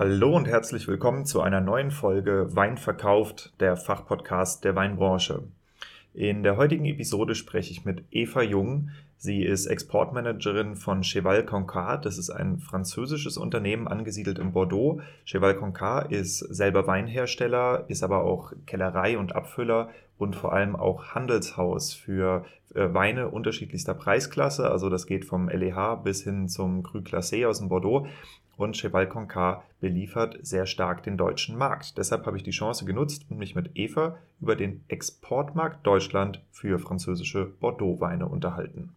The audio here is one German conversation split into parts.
Hallo und herzlich willkommen zu einer neuen Folge Wein verkauft, der Fachpodcast der Weinbranche. In der heutigen Episode spreche ich mit Eva Jung. Sie ist Exportmanagerin von Cheval Concar. Das ist ein französisches Unternehmen angesiedelt in Bordeaux. Cheval Concar ist selber Weinhersteller, ist aber auch Kellerei und Abfüller und vor allem auch Handelshaus für äh, Weine unterschiedlichster Preisklasse. Also das geht vom LEH bis hin zum Cru Classé aus dem Bordeaux und Cheval Concar beliefert sehr stark den deutschen Markt. Deshalb habe ich die Chance genutzt und mich mit Eva über den Exportmarkt Deutschland für französische Bordeaux-Weine unterhalten.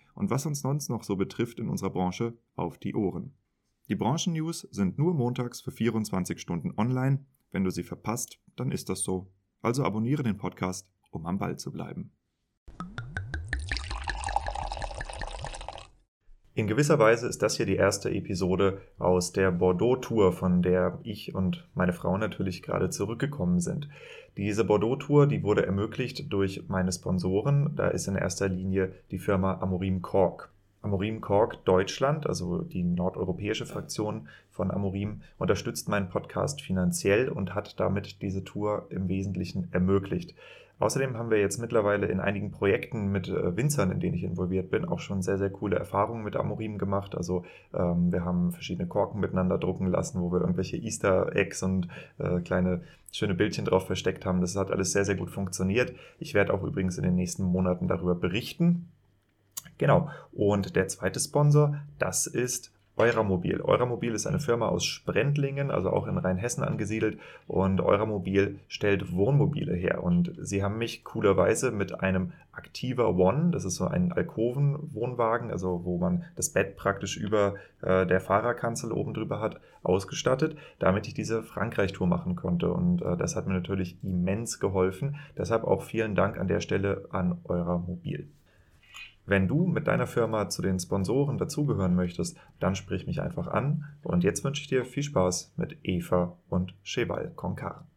und was uns sonst noch so betrifft in unserer Branche auf die Ohren. Die Branchennews sind nur montags für 24 Stunden online. Wenn du sie verpasst, dann ist das so. Also abonniere den Podcast, um am Ball zu bleiben. In gewisser Weise ist das hier die erste Episode aus der Bordeaux-Tour, von der ich und meine Frau natürlich gerade zurückgekommen sind. Diese Bordeaux-Tour, die wurde ermöglicht durch meine Sponsoren. Da ist in erster Linie die Firma Amorim Cork. Amorim Cork Deutschland, also die nordeuropäische Fraktion von Amorim, unterstützt meinen Podcast finanziell und hat damit diese Tour im Wesentlichen ermöglicht. Außerdem haben wir jetzt mittlerweile in einigen Projekten mit äh, Winzern, in denen ich involviert bin, auch schon sehr, sehr coole Erfahrungen mit Amorim gemacht. Also ähm, wir haben verschiedene Korken miteinander drucken lassen, wo wir irgendwelche Easter Eggs und äh, kleine schöne Bildchen drauf versteckt haben. Das hat alles sehr, sehr gut funktioniert. Ich werde auch übrigens in den nächsten Monaten darüber berichten. Genau. Und der zweite Sponsor, das ist Euramobil. Euramobil ist eine Firma aus Sprendlingen, also auch in Rheinhessen angesiedelt. Und Euramobil stellt Wohnmobile her. Und sie haben mich coolerweise mit einem Activa One, das ist so ein Alkoven-Wohnwagen, also wo man das Bett praktisch über äh, der Fahrerkanzel oben drüber hat, ausgestattet, damit ich diese Frankreich-Tour machen konnte. Und äh, das hat mir natürlich immens geholfen. Deshalb auch vielen Dank an der Stelle an Euramobil. Wenn du mit deiner Firma zu den Sponsoren dazugehören möchtest, dann sprich mich einfach an. Und jetzt wünsche ich dir viel Spaß mit Eva und Cheval Concar.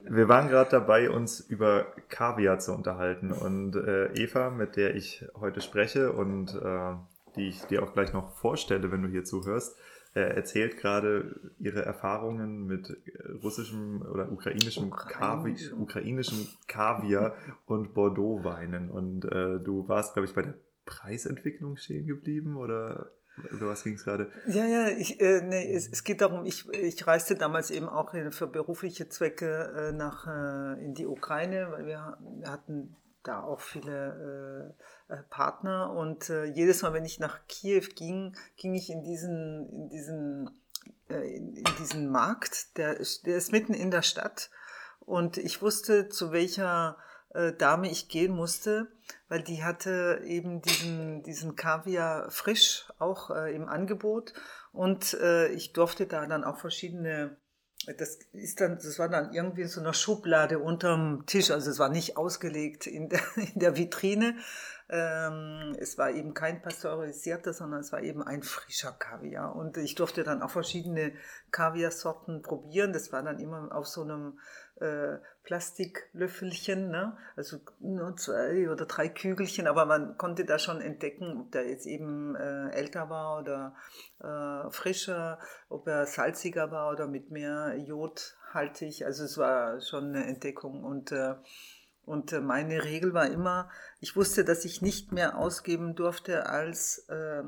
Wir waren gerade dabei, uns über Kaviar zu unterhalten. Und äh, Eva, mit der ich heute spreche und äh, die ich dir auch gleich noch vorstelle, wenn du hier zuhörst, erzählt gerade ihre Erfahrungen mit äh, russischem oder ukrainischem, Kavi ukrainischem Kaviar und Bordeaux-Weinen. Und äh, du warst, glaube ich, bei der Preisentwicklung stehen geblieben oder über was ging es gerade? Ja, ja, ich, äh, nee, es, es, geht darum, ich, ich reiste damals eben auch für berufliche Zwecke äh, nach, äh, in die Ukraine, weil wir, wir hatten da auch viele äh, äh, Partner. Und äh, jedes Mal, wenn ich nach Kiew ging, ging ich in diesen, in diesen, äh, in, diesen Markt, der, der ist mitten in der Stadt. Und ich wusste, zu welcher äh, Dame ich gehen musste, weil die hatte eben diesen, diesen Kaviar frisch auch äh, im Angebot. Und ich durfte da dann auch verschiedene das ist dann, das war dann irgendwie in so einer Schublade unterm Tisch, also es war nicht ausgelegt in der, in der Vitrine, Ähm, es war eben kein pasteurisierter, sondern es war eben ein frischer Kaviar. Und ich durfte dann auch verschiedene Kaviarsorten probieren. Das war dann immer auf so einem äh, Plastiklöffelchen, ne? also nur zwei oder drei Kügelchen, aber man konnte da schon entdecken, ob der jetzt eben äh, älter war oder äh, frischer, ob er salziger war oder mit mehr Jodhaltig. Also es war schon eine Entdeckung und äh, und äh, meine Regel war immer, ich wusste, dass ich nicht mehr ausgeben durfte als äh,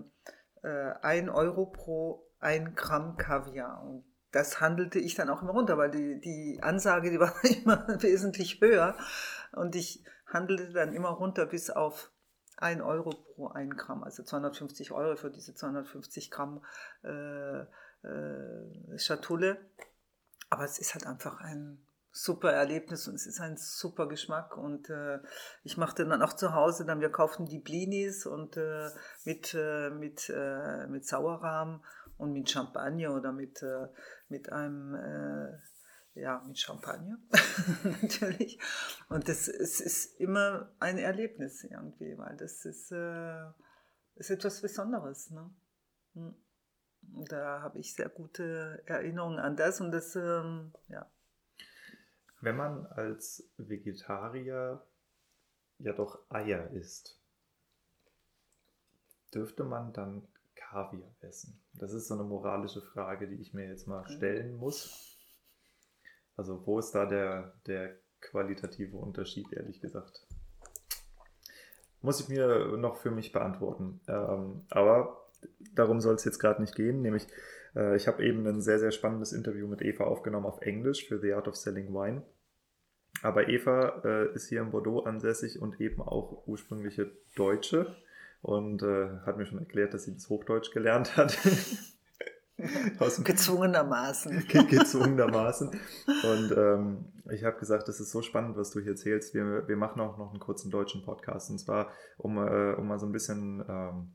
äh, ein Euro pro ein Gramm Kaviar. Und das handelte ich dann auch immer runter, weil die, die Ansage, die war immer wesentlich höher. Und ich handelte dann immer runter bis auf ein Euro pro ein Gramm, also 250 Euro für diese 250 Gramm äh, äh, Schatulle. Aber es ist halt einfach ein super Erlebnis und es ist ein super Geschmack und äh, ich machte dann auch zu Hause dann wir kauften die Blinis und äh, mit äh, mit äh, mit Sauerrahm und mit Champagner oder mit äh, mit einem äh, ja mit Champagner natürlich und das es ist immer ein Erlebnis irgendwie weil das ist ist etwas Besonderes ne? Hm. da habe ich sehr gute Erinnerungen an das und das ähm, ja wenn man als Vegetarier ja doch Eier isst, dürfte man dann Kaviar essen? Das ist so eine moralische Frage, die ich mir jetzt mal mhm. stellen muss. Also wo ist da der, der qualitative Unterschied, ehrlich gesagt? Muss ich mir noch für mich beantworten. Ähm, aber darum soll es jetzt gerade nicht gehen, nämlich äh, ich habe eben ein sehr, sehr spannendes Interview mit Eva aufgenommen auf Englisch für The Art of Selling Wine. Aber Eva äh, ist hier in Bordeaux ansässig und eben auch ursprüngliche Deutsche und äh, hat mir schon erklärt, dass sie das Hochdeutsch gelernt hat. gezwungenermaßen. gezwungenermaßen. Und ähm, ich habe gesagt, das ist so spannend, was du hier erzählst. Wir, wir machen auch noch einen kurzen deutschen Podcast. Und zwar, um, äh, um mal so ein bisschen ähm,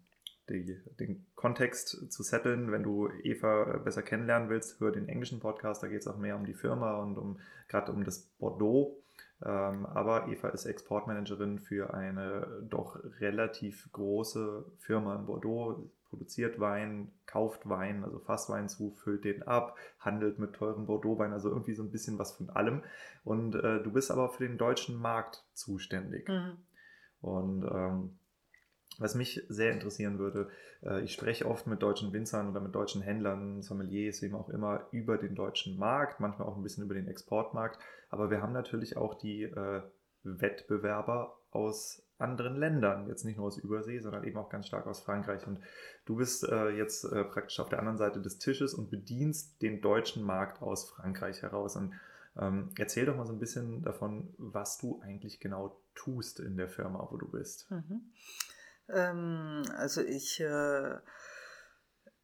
die, den Kontext zu setteln. Wenn du Eva besser kennenlernen willst, hör den englischen Podcast, da geht es auch mehr um die Firma und um gerade um das Bordeaux. Ähm, aber Eva ist Exportmanagerin für eine doch relativ große Firma in Bordeaux, produziert Wein, kauft Wein, also Fasswein zu, füllt den ab, handelt mit teuren Bordeaux-Wein, also irgendwie so ein bisschen was von allem. Und äh, du bist aber für den deutschen Markt zuständig. Mhm. Und ähm, was mich sehr interessieren würde, äh, ich spreche oft mit deutschen Winzern oder mit deutschen Händlern, Sommeliers, wem auch immer, über den deutschen Markt, manchmal auch ein bisschen über den Exportmarkt. Aber wir haben natürlich auch die äh, Wettbewerber aus anderen Ländern, jetzt nicht nur aus Übersee, sondern eben auch ganz stark aus Frankreich. Und du bist äh, jetzt äh, praktisch auf der anderen Seite des Tisches und bedienst den deutschen Markt aus Frankreich heraus. Und ähm, erzähl doch mal so ein bisschen davon, was du eigentlich genau tust in der Firma, wo du bist. Mhm. Ähm, also ich, äh,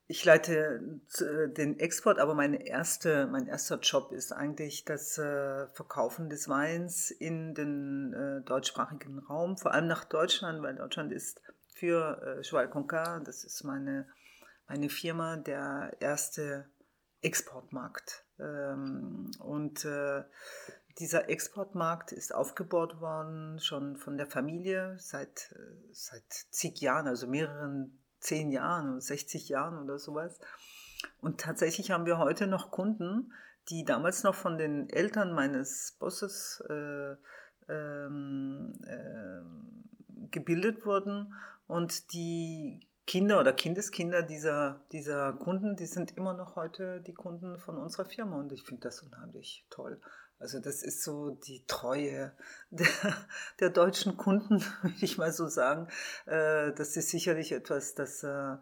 ich leite äh, den Export, aber meine erste, mein erster Job ist eigentlich das äh, Verkaufen des Weins in den deutschsprachigen Raum, vor allem nach Deutschland, weil Deutschland ist für äh, Cheval das ist meine, meine Firma, der erste Exportmarkt. Ähm, und dieser Exportmarkt ist aufgebaut worden schon von der Familie seit, seit zig Jahren, also mehreren zehn Jahren, 60 Jahren oder sowas. Und tatsächlich haben wir heute noch Kunden, die damals noch von den Eltern meines Bosses äh, ähm, äh, gebildet wurden und die Kinder oder Kindeskinder dieser, dieser Kunden, die sind immer noch heute die Kunden von unserer Firma und ich finde das unheimlich toll. Also das ist so die Treue der, der deutschen Kunden, würde ich mal so sagen. Äh, das ist sicherlich etwas, das äh,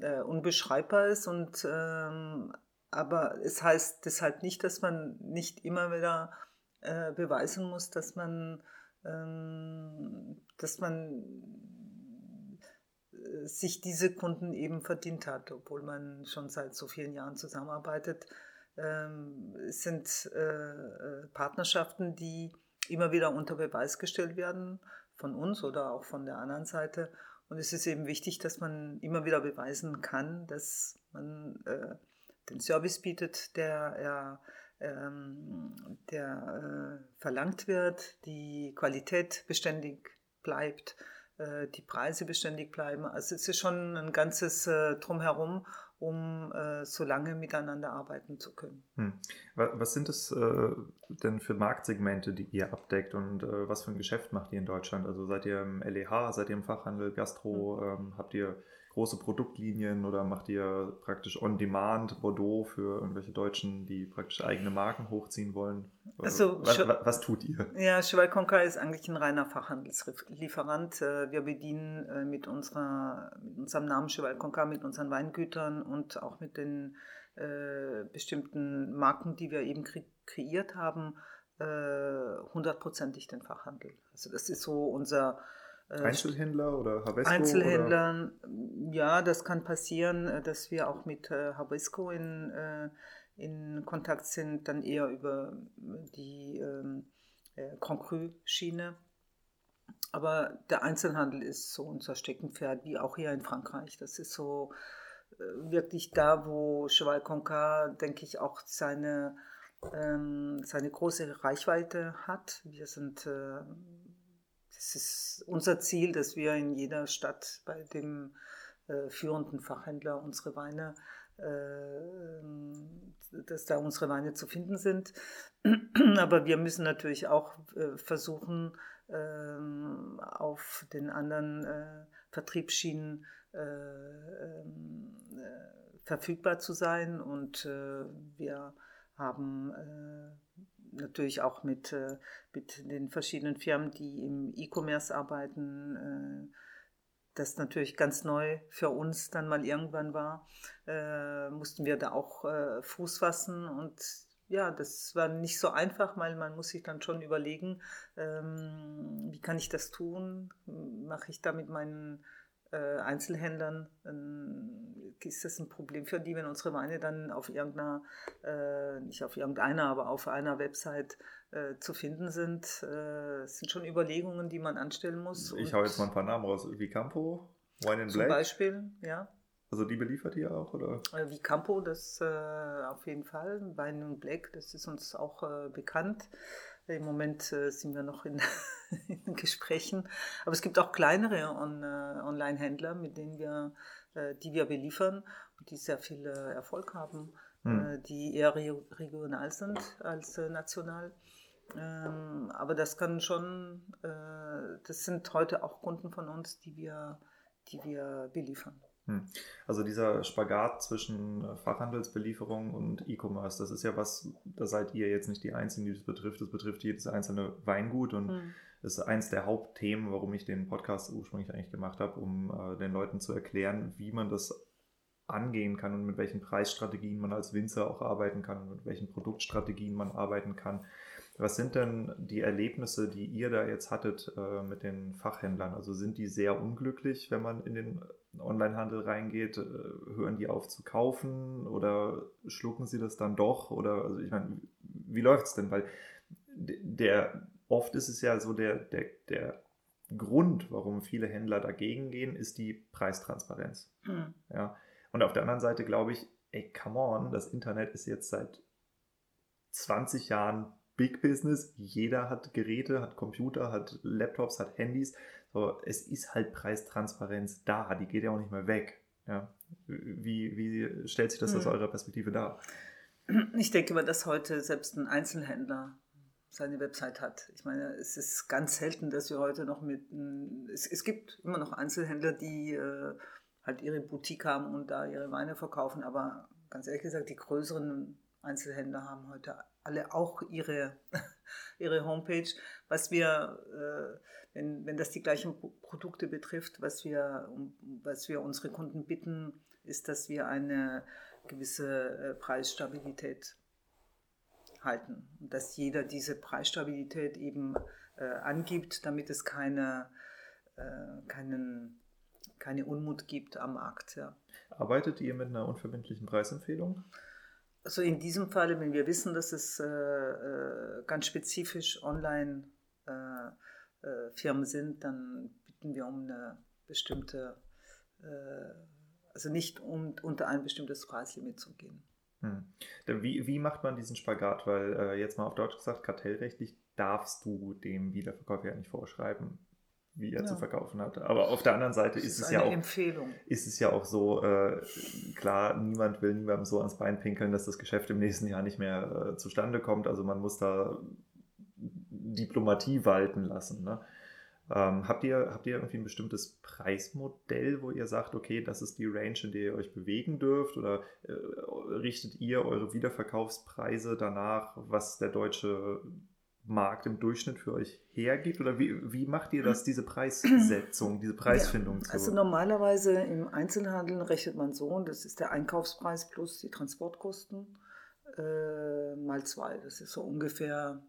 äh, unbeschreibbar ist. Und, ähm, aber es heißt deshalb nicht, dass man nicht immer wieder beweisen muss, dass man, ähm, dass man sich diese Kunden eben verdient hat, obwohl man schon seit so vielen Jahren zusammenarbeitet ähm, sind äh, äh, Partnerschaften, die immer wieder unter Beweis gestellt werden von uns oder auch von der anderen Seite. Und es ist eben wichtig, dass man immer wieder beweisen kann, dass man äh, den Service bietet, der, ähm, der verlangt wird, die Qualität beständig bleibt, die Preise beständig bleiben. Also es ist schon ein ganzes Drumherum, um äh, so lange miteinander arbeiten zu können. Hm. Was sind es äh, denn für Marktsegmente, die ihr abdeckt und äh, was für ein Geschäft macht ihr in Deutschland? Also seid ihr im LEH, seid ihr im Fachhandel, Gastro, hm. ähm, habt ihr große Produktlinien oder macht ihr praktisch on-demand Bordeaux für irgendwelche Deutschen, die praktisch eigene Marken hochziehen wollen? Also, was, was, was tut ihr? Ja, Cheval Conca ist eigentlich ein reiner Fachhandelslieferant. Äh, wir bedienen äh, mit, unserer, mit unserem Namen Cheval Conca, mit unseren Weingütern und auch mit den äh, bestimmten Marken, die wir eben kre kreiert haben, äh, hundertprozentig den Fachhandel. Also das ist so unser äh, Einzelhändler oder Havesco? Einzelhändlern, oder? ja, das kann passieren, äh, dass wir auch mit äh, Havesco in, in Kontakt sind, dann eher über die ähm, Grand Cru-Schiene. Aber der Einzelhandel ist so unser Steckenpferd, wie auch hier in Frankreich. Das ist so wirklich da, wo Cheval Concar, denke ich, auch seine, ähm, seine große Reichweite hat. Wir sind äh, es ist unser Ziel, dass wir in jeder Stadt bei dem äh, führenden Fachhändler unsere Weine, äh, dass da unsere Weine zu finden sind. Aber wir müssen natürlich auch äh, versuchen, ähm, auf den anderen äh, Vertriebsschienen äh, ähm, äh, verfügbar zu sein. Und wir haben natürlich auch mit, äh, mit den verschiedenen Firmen, die im E-Commerce arbeiten. Äh, das natürlich ganz neu für uns dann mal irgendwann war, äh, mussten wir da auch Fuß fassen und ja, das war nicht so einfach, weil man muss sich dann schon überlegen, ähm, wie kann ich das tun? Mache ich da mit meinen äh, Einzelhändlern, äh, ist das ein Problem für die, wenn unsere Weine dann auf irgendeiner, äh, nicht auf irgendeiner, aber auf einer Website äh, zu finden sind. Äh, es sind schon Überlegungen, die man anstellen muss. Ich hau jetzt mal ein paar Namen raus. Vicampo, Wine in Black. Zum Beispiel, ja. Also die beliefert ihr auch, oder? Äh, Vicampo, das auf jeden Fall. Wine in Black, das ist uns auch bekannt. Im Moment äh, sind wir noch in, in, Gesprächen. Aber es gibt auch kleinere On, äh, Online-Händler, mit denen wir, äh, die wir beliefern und die sehr viel Erfolg haben, hm. die eher re regional sind als national. Ähm, aber das kann schon, das sind heute auch Kunden von uns, die wir, die wir beliefern. Hm. Also dieser Spagat zwischen äh, Fachhandelsbelieferung und E-Commerce, das ist ja was, da seid ihr jetzt nicht die Einzigen, die das betrifft. Das betrifft jedes einzelne Weingut und mhm. ist eins der Hauptthemen, warum ich den Podcast ursprünglich eigentlich gemacht habe, um äh, den Leuten zu erklären, wie man das angehen kann und mit welchen Preisstrategien man als Winzer auch arbeiten kann und mit welchen Produktstrategien man arbeiten kann. Was sind denn die Erlebnisse, die ihr da jetzt hattet äh, mit den Fachhändlern? Also sind die sehr unglücklich, wenn man in den Onlinehandel reingeht? Äh, hören die auf zu kaufen oder schlucken sie das dann doch? Oder also ich meine, wie läuft es denn? Weil der oft ist es ja so der, der, der Grund, warum viele Händler dagegen gehen, ist die Preistransparenz. Mhm. Ja. Und auf der anderen Seite glaube ich, ey, come on, das Internet ist jetzt seit 20 Jahren Big Business. Jeder hat Geräte, hat Computer, hat Laptops, hat Handys. So, es ist halt Preistransparenz da, die geht ja auch nicht mehr weg. Ja. Wie, wie stellt sich das hm. aus eurer Perspektive dar? Ich denke mal, dass heute selbst ein Einzelhändler seine Website hat. Ich meine, es ist ganz selten, dass wir heute noch mit. Es, es gibt immer noch Einzelhändler, die äh, halt ihre Boutique haben und da ihre Weine verkaufen, aber ganz ehrlich gesagt, die größeren Einzelhändler haben heute alle auch ihre, ihre Homepage. Was wir, äh, wenn, wenn das die gleichen Produkte betrifft, was wir, was wir unsere Kunden bitten, ist, dass wir eine gewisse äh, Preisstabilität halten. Und dass jeder diese Preisstabilität eben äh, angibt, damit es keine, äh, keinen, keine Unmut gibt am Markt. Ja. Arbeitet ihr mit einer unverbindlichen Preisempfehlung? Also in diesem Fall, wenn wir wissen, dass es äh, äh ganz spezifisch Online-Firmen äh, äh sind, dann bitten wir um eine bestimmte, äh, also nicht um unter ein bestimmtes Preislimit zu gehen. Hm. Wie, wie macht man diesen Spagat? Weil äh, jetzt mal auf Deutsch gesagt, kartellrechtlich darfst du dem Wiederverkäufer ja nicht vorschreiben, wie er Ja. zu verkaufen hat. Aber auf der anderen Seite ist, Das es ja auch Empfehlung. ist es ja auch so, äh, klar, niemand will niemandem so ans Bein pinkeln, dass das Geschäft im nächsten Jahr nicht mehr äh, zustande kommt. Also man muss da Diplomatie walten lassen. Ne? Ähm, habt, ihr, habt ihr irgendwie ein bestimmtes Preismodell, wo ihr sagt, okay, das ist die Range, in der ihr euch bewegen dürft? Oder äh, richtet ihr eure Wiederverkaufspreise danach, was der deutsche Markt im Durchschnitt für euch hergibt? Oder wie, wie macht ihr das, diese Preissetzung, diese Preisfindung zu? Also normalerweise im Einzelhandel rechnet man so, und das ist der Einkaufspreis plus die Transportkosten äh, mal zwei. Das ist so ungefähr,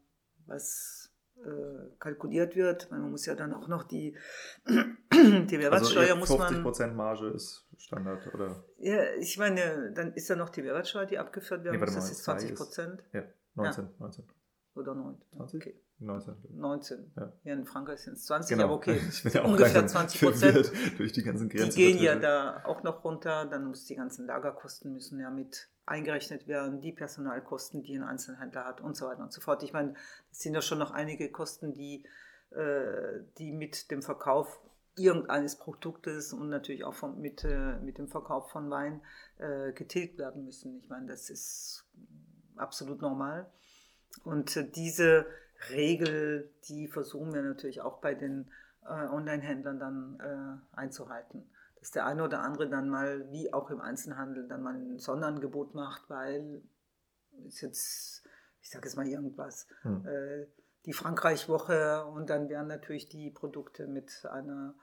was äh, kalkuliert wird. Man muss ja dann auch noch die, die Mehrwertsteuer also muss 50% man. Marge ist Standard, oder? Ja, ich meine, dann ist ja noch die Mehrwertscheuer, die abgeführt werden Nee, muss. Das ist zwei 20 ist- Prozent Ja, 19, 19, oder 9. 20? Okay. 19. 19. Ja. Hier in Frankreich sind es 20, Genau. aber okay. Ja ungefähr langsam 20 Prozent. durch die ganzen Die Grenzen. gehen ja da auch noch runter, dann muss die ganzen Lagerkosten müssen ja mit eingerechnet werden, die Personalkosten, die ein Einzelhändler hat und so weiter und so fort. Ich meine, es sind ja schon noch einige Kosten, die, äh, die mit dem Verkauf irgendeines Produktes und natürlich auch vom, mit, äh, mit dem Verkauf von Wein äh, getilgt werden müssen. Ich meine, das ist absolut normal. Und äh, diese Regel, die versuchen wir natürlich auch bei den äh, Online-Händlern dann äh, einzuhalten. Dass der eine oder andere dann mal, wie auch im Einzelhandel, dann mal ein Sonderangebot macht, weil ist jetzt, ich sage jetzt mal irgendwas, Hm. die Frankreich-Woche und dann werden natürlich die Produkte mit einer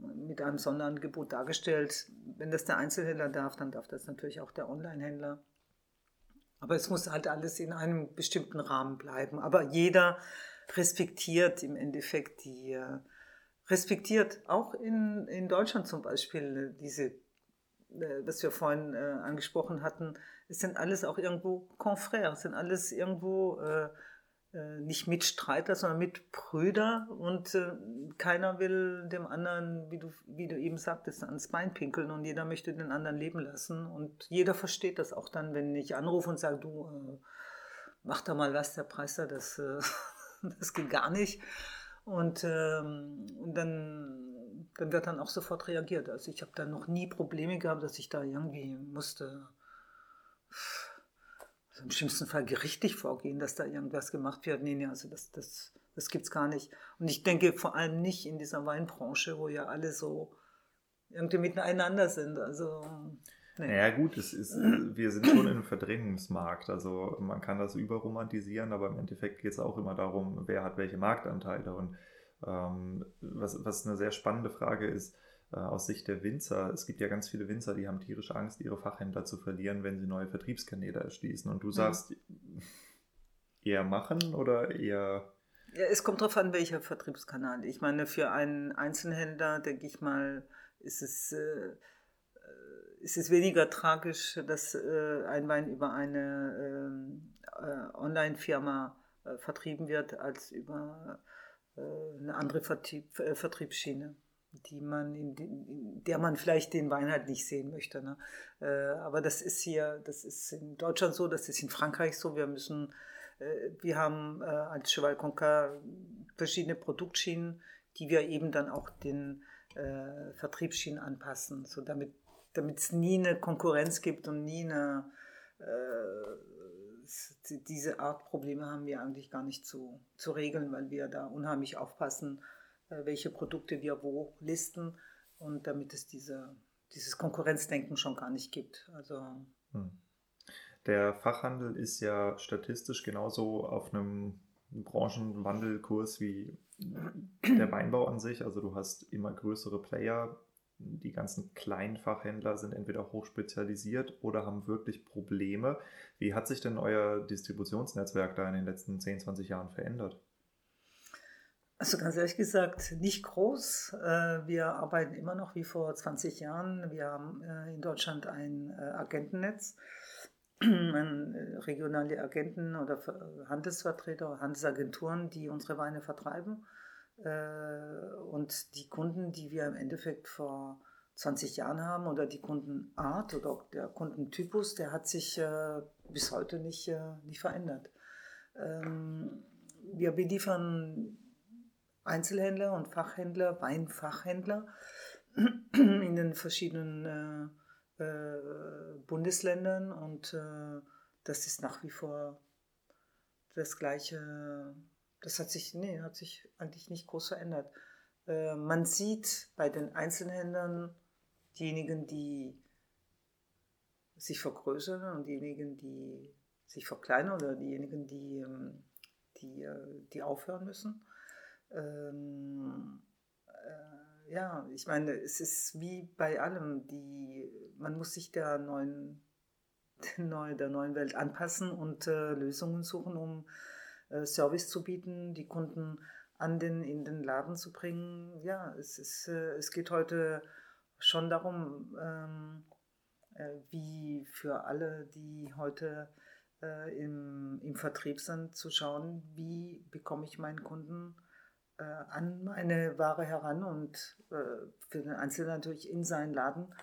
mit einem Sonderangebot dargestellt. Wenn das der Einzelhändler darf, dann darf das natürlich auch der Online-Händler. Aber es muss halt alles in einem bestimmten Rahmen bleiben. Aber jeder respektiert im Endeffekt die, äh, respektiert auch in, in Deutschland zum Beispiel äh, diese, äh, was wir vorhin angesprochen hatten, es sind alles auch irgendwo Confrères, es sind alles irgendwo nicht Mitstreiter, sondern Mitbrüder und äh, keiner will dem anderen, wie du, wie du eben sagtest, ans Bein pinkeln und jeder möchte den anderen leben lassen und jeder versteht das auch dann, wenn ich anrufe und sage, du, äh, mach da mal was, der Preis da, das, äh, das geht gar nicht. Und, ähm, und dann, dann wird dann auch sofort reagiert. Also ich habe da noch nie Probleme gehabt, dass ich da irgendwie musste also im schlimmsten Fall gerichtlich vorgehen, dass da irgendwas gemacht wird. Nee, nee, also das, das, das gibt es gar nicht. Und ich denke vor allem nicht in dieser Weinbranche, wo ja alle so irgendwie miteinander sind. Also, nee. Naja gut, es ist, wir sind schon in einem Verdrängungsmarkt. Also man kann das überromantisieren, aber im Endeffekt geht es auch immer darum, wer hat welche Marktanteile. Und ähm, was, was eine sehr spannende Frage ist, aus Sicht der Winzer, es gibt ja ganz viele Winzer, die haben tierische Angst, ihre Fachhändler zu verlieren, wenn sie neue Vertriebskanäle erschließen. Und du sagst, eher machen oder eher... Ja, es kommt darauf an, welcher Vertriebskanal. Ich meine, für einen Einzelhändler, denke ich mal, ist es, äh, ist es weniger tragisch, dass äh, ein Wein über eine äh, äh, Online-Firma äh, vertrieben wird, als über äh, eine andere Vertrieb, äh, Vertriebsschiene, die man in, in der man vielleicht den Wein halt nicht sehen möchte. Ne? Äh, aber das ist hier, das ist in Deutschland so, das ist in Frankreich so. Wir müssen äh, wir haben äh, als Cheval Conca verschiedene Produktschienen, die wir eben dann auch den äh, Vertriebsschienen anpassen, so damit es nie eine Konkurrenz gibt und nie eine äh, diese Art Probleme haben wir eigentlich gar nicht zu, zu regeln, weil wir da unheimlich aufpassen, welche Produkte wir wo listen und damit es diese, dieses Konkurrenzdenken schon gar nicht gibt. Also Hm. Der Fachhandel ist ja statistisch genauso auf einem Branchenwandelkurs wie der Weinbau an sich. Also du hast immer größere Player. Die ganzen kleinen Fachhändler sind entweder hochspezialisiert oder haben wirklich Probleme. Wie hat sich denn euer Distributionsnetzwerk da in den letzten 10, 20 Jahren verändert? Also ganz ehrlich gesagt, nicht groß. Äh, Wir arbeiten immer noch wie vor 20 Jahren. Wir haben äh, in Deutschland ein äh, Agentennetz, regionale Agenten oder Ver- Handelsvertreter, Handelsagenturen, die unsere Weine vertreiben. Und die Kunden, die wir im Endeffekt vor 20 Jahren haben oder die Kundenart oder auch der Kundentypus, der hat sich bis heute nicht, nicht verändert. Ähm, Wir beliefern Einzelhändler und Fachhändler, Weinfachhändler in den verschiedenen äh, äh, Bundesländern und äh, das ist nach wie vor das gleiche. Das hat sich, nee, hat sich eigentlich nicht groß verändert. Äh, man sieht bei den Einzelhändlern diejenigen, die sich vergrößern und diejenigen, die sich verkleinern oder diejenigen, die, ähm, die, äh, die aufhören müssen. Ähm, äh, ja, ich meine, es ist wie bei allem, die, man muss sich der neuen, der neuen, Welt anpassen und äh, Lösungen suchen, um äh, Service zu bieten, die Kunden an den, in den Laden zu bringen. Ja, es, ist, äh, es geht heute schon darum, ähm, äh, wie für alle, die heute äh, im, im Vertrieb sind, zu schauen, wie bekomme ich meinen Kunden äh, an meine Ware heran und äh, für den Einzelnen natürlich in seinen Laden.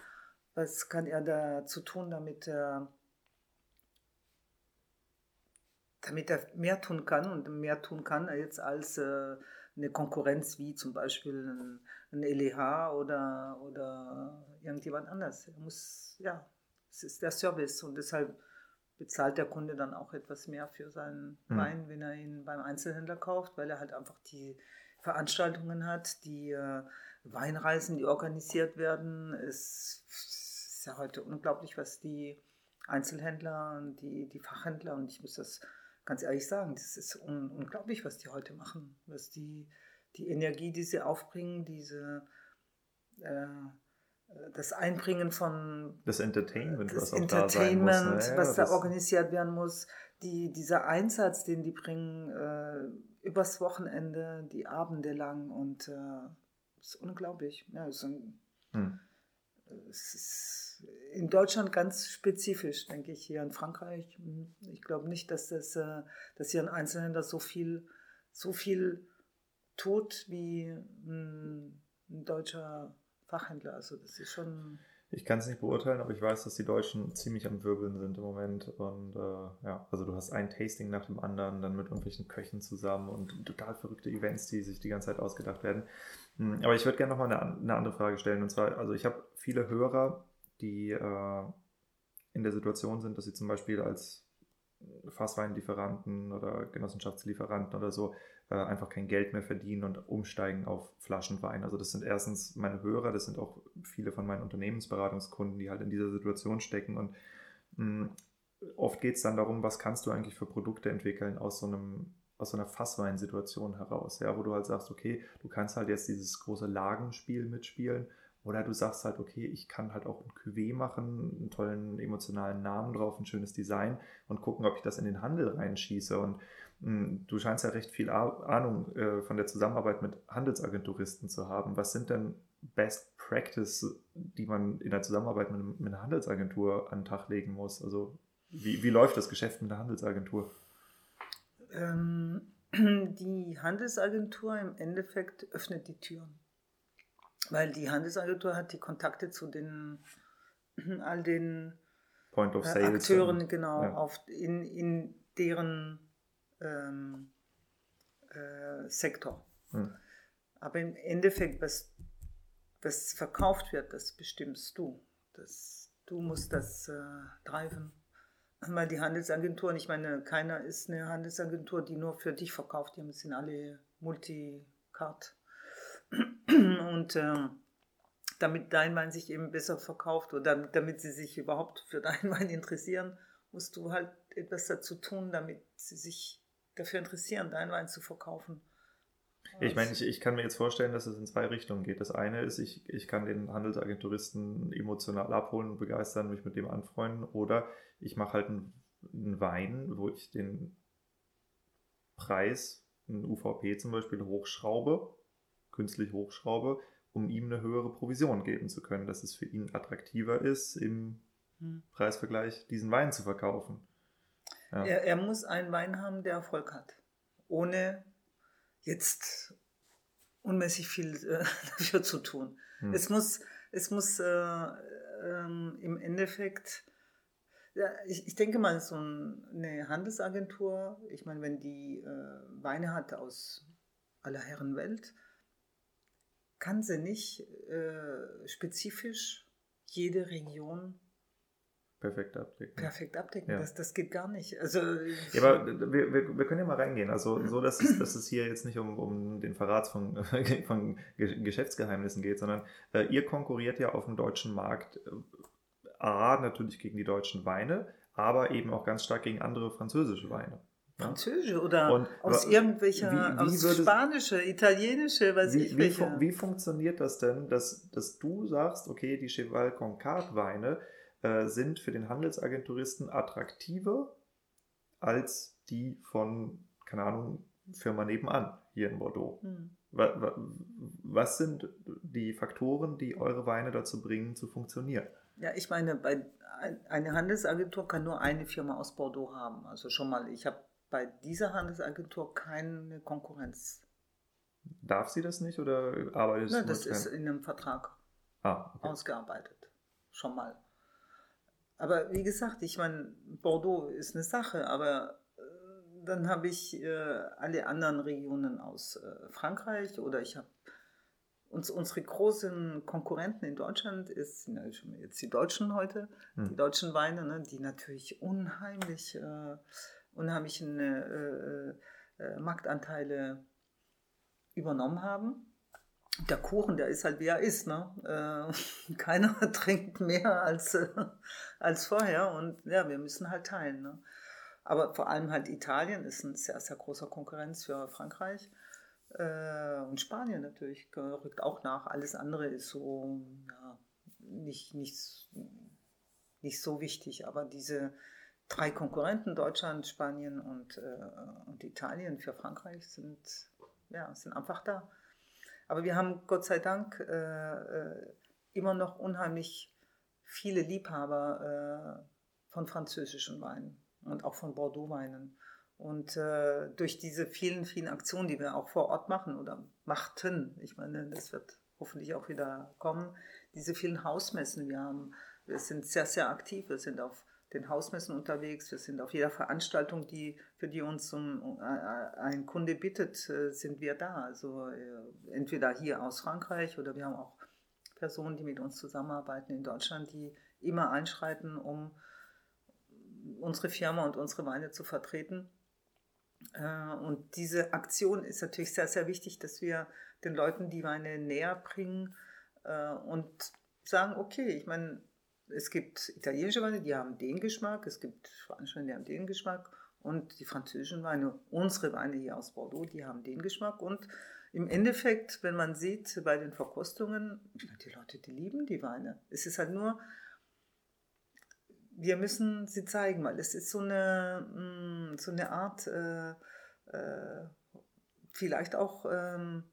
Was kann er dazu tun, damit er, damit er mehr tun kann und mehr tun kann jetzt als äh, eine Konkurrenz wie zum Beispiel ein, ein LEH oder, oder irgendjemand anders. Er muss, ja, es ist der Service und deshalb bezahlt der Kunde dann auch etwas mehr für seinen mhm. Wein, wenn er ihn beim Einzelhändler kauft, weil er halt einfach die Veranstaltungen hat, die äh, Weinreisen, die organisiert werden. Es ist ja heute unglaublich, was die Einzelhändler und die, die Fachhändler, und ich muss das ganz ehrlich sagen, das ist un unglaublich, was die heute machen, was die, die Energie, die sie aufbringen, diese äh, das Einbringen von das Entertainment, das was Entertainment, da muss, ne? was da organisiert werden muss, die, dieser Einsatz, den die bringen, äh, übers Wochenende, die Abende lang und äh, ist unglaublich. Ja, ist ein, hm. es ist in Deutschland ganz spezifisch, denke ich, hier in Frankreich. Hm, ich glaube nicht, dass das, äh, dass hier ein Einzelhändler so viel, so viel tut wie ein, ein deutscher Fachhändler. Also das ist schon. Ich kann es nicht beurteilen, aber ich weiß, dass die Deutschen ziemlich am Wirbeln sind im Moment. Und äh, ja, also du hast ein Tasting nach dem anderen, dann mit irgendwelchen Köchen zusammen und total verrückte Events, die sich die ganze Zeit ausgedacht werden. Hm, aber ich würde gerne nochmal eine, eine andere Frage stellen. Und zwar, also ich habe viele Hörer, die äh, in der Situation sind, dass sie zum Beispiel als Fassweinlieferanten oder Genossenschaftslieferanten oder so äh, einfach kein Geld mehr verdienen und umsteigen auf Flaschenwein. Also das sind erstens meine Hörer, das sind auch viele von meinen Unternehmensberatungskunden, die halt in dieser Situation stecken und mh, hm, oft geht es dann darum, was kannst du eigentlich für Produkte entwickeln aus so einem aus so einer Fassweinsituation heraus, ja, wo du halt sagst, okay, du kannst halt jetzt dieses große Lagenspiel mitspielen oder du sagst halt, okay, ich kann halt auch ein Cuvée machen, einen tollen emotionalen Namen drauf, ein schönes Design und gucken, ob ich das in den Handel reinschieße. Und du scheinst ja recht viel Ahnung äh, von der Zusammenarbeit mit Handelsagenturisten zu haben. Was sind denn Best Practice, die man in der Zusammenarbeit mit, mit einer Handelsagentur an den Tag legen muss? Also wie, wie läuft das Geschäft mit der Handelsagentur? Ähm, die Handelsagentur im Endeffekt öffnet die Türen. Weil die Handelsagentur hat die Kontakte zu den all den Sale Akteuren, genau, ja. auf, in, in deren ähm, äh, Sektor. Hm. Aber im Endeffekt, was, was verkauft wird, das bestimmst du. Das, du musst das äh, treiben. Weil die Handelsagenturen, ich meine, keiner ist eine Handelsagentur, die nur für dich verkauft. Die sind alle Multicard. Und äh, damit dein Wein sich eben besser verkauft oder damit, damit sie sich überhaupt für deinen Wein interessieren, musst du halt etwas dazu tun, damit sie sich dafür interessieren, deinen Wein zu verkaufen. Ich meine, ich, ich kann mir jetzt vorstellen, dass es in zwei Richtungen geht. Das eine ist, ich, ich kann den Handelsagenturisten emotional abholen und begeistern, mich mit dem anfreunden. Oder ich mache halt einen, einen Wein, wo ich den Preis, ein UVP zum Beispiel, hochschraube künstlich hochschraube, um ihm eine höhere Provision geben zu können, dass es für ihn attraktiver ist, im hm. Preisvergleich diesen Wein zu verkaufen. Ja. Er, er, muss einen Wein haben, der Erfolg hat, ohne jetzt unmäßig viel äh, dafür zu tun. Hm. Es muss, es muss äh, ähm, im Endeffekt, ja, ich, ich denke mal, so eine Handelsagentur, ich meine, wenn die äh, Weine hat aus aller Herren Welt, kann sie nicht äh, spezifisch jede Region perfekt abdecken. Perfekt abdecken, ja. das, das geht gar nicht. Also, ja, aber wir, wir, wir können ja mal reingehen. Also so, dass es, dass es hier jetzt nicht um, um den Verrat von, von Geschäftsgeheimnissen geht, sondern äh, ihr konkurriert ja auf dem deutschen Markt äh, A, natürlich gegen die deutschen Weine, aber eben auch ganz stark gegen andere französische Weine. Französische oder und, aus irgendwelcher, wie, wie aus würdest, Spanische, Italienische, weiß wie, ich wie, wie funktioniert das denn, dass, dass du sagst, okay, die Cheval Concard Weine äh, sind für den Handelsagenturisten attraktiver als die von, keine Ahnung, Firma nebenan hier in Bordeaux. Hm. Was sind die Faktoren, die eure Weine dazu bringen, zu funktionieren? Ja, ich meine, bei, eine Handelsagentur kann nur eine Firma aus Bordeaux haben. Also schon mal, ich habe bei dieser Handelsagentur keine Konkurrenz. Darf sie das nicht oder arbeitet Nein, das ist in einem Vertrag ah, okay. ausgearbeitet. Schon mal. Aber wie gesagt, ich meine, Bordeaux ist eine Sache, aber äh, dann habe ich äh, alle anderen Regionen aus äh, Frankreich oder ich habe uns, unsere großen Konkurrenten in Deutschland ist, sind ja jetzt die Deutschen heute, hm. die deutschen Weine, ne, die natürlich unheimlich, äh, unheimlich äh, äh, Marktanteile übernommen haben der Kuchen, der ist halt wie er ist. Ne? Äh, keiner trinkt mehr als, äh, als vorher und ja, wir müssen halt teilen. Ne? Aber vor allem halt Italien ist ein sehr, sehr großer Konkurrenz für Frankreich. Äh, und Spanien natürlich rückt auch nach. Alles andere ist so ja, nicht, nicht, nicht so wichtig. Aber diese drei Konkurrenten, Deutschland, Spanien und, äh, und Italien für Frankreich, sind, ja, sind einfach da. Aber wir haben Gott sei Dank äh, äh, immer noch unheimlich viele Liebhaber äh, von französischen Weinen und auch von Bordeaux-Weinen. Und äh, durch diese vielen, vielen Aktionen, die wir auch vor Ort machen oder machten, ich meine, das wird hoffentlich auch wieder kommen, diese vielen Hausmessen, wir haben, wir sind sehr, sehr aktiv, wir sind auf den Hausmessen unterwegs. Wir sind auf jeder Veranstaltung, die, für die uns um, äh, ein Kunde bittet, äh, sind wir da. Also äh, entweder hier aus Frankreich oder wir haben auch Personen, die mit uns zusammenarbeiten in Deutschland, die immer einschreiten, um unsere Firma und unsere Weine zu vertreten. Und diese Aktion ist natürlich sehr, sehr wichtig, dass wir den Leuten die Weine näher bringen und sagen, okay, ich meine, es gibt italienische Weine, die haben den Geschmack, es gibt Weine, die haben den Geschmack und die französischen Weine, unsere Weine hier aus Bordeaux, die haben den Geschmack und im Endeffekt, wenn man sieht bei den Verkostungen, die Leute, die lieben die Weine. Es ist halt nur, wir müssen sie zeigen, weil es ist so eine, mm, so eine Art, äh, äh, vielleicht auch ähm,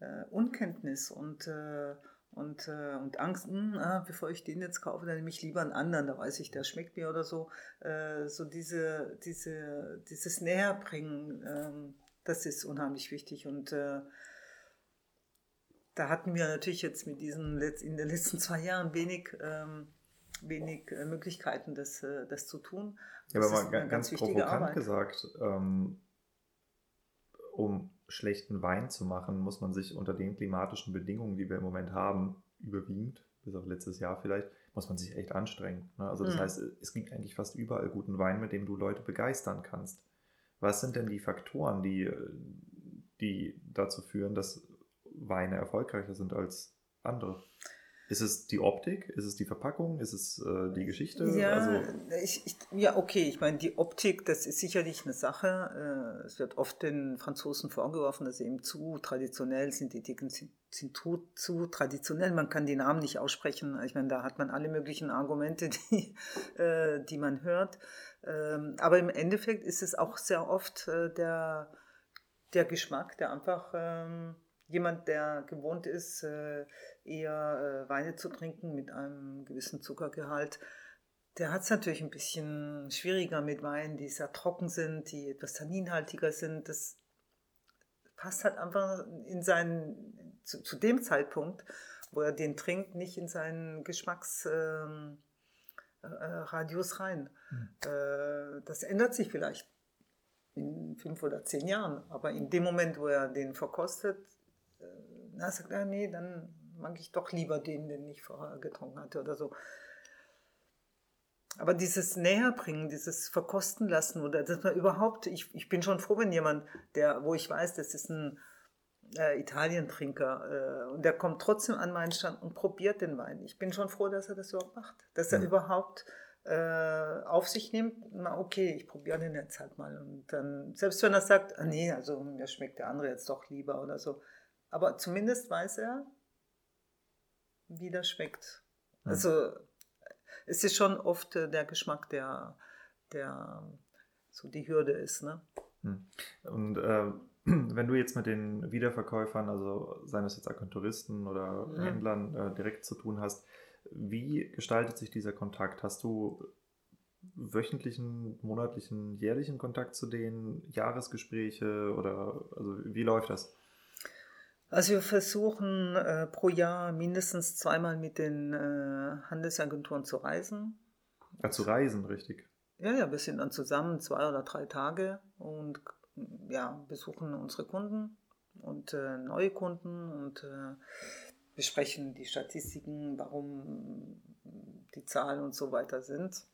äh, Unkenntnis und äh, und, äh, und Angst, mh, ah, bevor ich den jetzt kaufe, dann nehme ich lieber einen anderen, da weiß ich, der schmeckt mir oder so. Äh, so diese, diese, dieses Näherbringen, ähm, das ist unheimlich wichtig und äh, da hatten wir natürlich jetzt mit diesen in den letzten zwei Jahren wenig, ähm, wenig äh, Möglichkeiten, das, äh, das zu tun. Das ja, aber mal ganz, ganz provokant Arbeit. gesagt, ähm, um schlechten Wein zu machen, muss man sich unter den klimatischen Bedingungen, die wir im Moment haben, überwiegend, bis auf letztes Jahr vielleicht, muss man sich echt anstrengen. Ne? Also das mhm. heißt, es gibt eigentlich fast überall guten Wein, mit dem du Leute begeistern kannst. Was sind denn die Faktoren, die, die dazu führen, dass Weine erfolgreicher sind als andere? Ist es die Optik? Ist es die Verpackung? Ist es äh, die Geschichte? Ja, also, ich, ich, ja, okay. Ich meine, die Optik, das ist sicherlich eine Sache. Äh, es wird oft den Franzosen vorgeworfen, dass sie eben zu traditionell sind. Die Dicken sind, sind zu, zu, traditionell. Man kann die Namen nicht aussprechen. Ich meine, da hat man alle möglichen Argumente, die, äh, die man hört. Ähm, aber im Endeffekt ist es auch sehr oft äh, der, der Geschmack, der einfach ähm, jemand, der gewohnt ist, äh, eher äh, Weine zu trinken mit einem gewissen Zuckergehalt, der hat es natürlich ein bisschen schwieriger mit Weinen, die sehr trocken sind, die etwas tanninhaltiger sind. Das passt halt einfach in seinen, zu, zu dem Zeitpunkt, wo er den trinkt, nicht in seinen Geschmacksradius ähm, äh, rein. Mhm. Äh, das ändert sich vielleicht in fünf oder zehn Jahren. Aber in dem Moment, wo er den verkostet, na, sagt er, nee, dann mag ich doch lieber den, den ich vorher getrunken hatte oder so. Aber dieses Näherbringen, dieses Verkosten lassen oder dass man überhaupt, ich, ich bin schon froh, wenn jemand, der, wo ich weiß, das ist ein äh, Italientrinker äh, und der kommt trotzdem an meinen Stand und probiert den Wein. Ich bin schon froh, dass er das überhaupt macht, dass er mhm. überhaupt äh, auf sich nimmt, na okay, ich probiere den jetzt halt mal. Und dann, selbst wenn er sagt, ah, nee, also mir schmeckt der andere jetzt doch lieber oder so. Aber zumindest weiß er, wie das schmeckt. Mhm. Also es ist schon oft äh, der Geschmack, der, der so die Hürde ist. Ne? Hm. Und äh, wenn du jetzt mit den Wiederverkäufern, also seien es jetzt Agenturisten oder mhm. Händlern, äh, direkt zu tun hast, wie gestaltet sich dieser Kontakt? Hast du wöchentlichen, monatlichen, jährlichen Kontakt zu denen, Jahresgespräche oder also wie läuft das? Also wir versuchen äh, pro Jahr mindestens zweimal mit den äh, Handelsagenturen zu reisen. Ja, zu reisen, richtig. Ja, ja, wir sind dann zusammen zwei oder drei Tage und ja, besuchen unsere Kunden und äh, neue Kunden und äh, besprechen die Statistiken, warum die Zahlen und so weiter sind.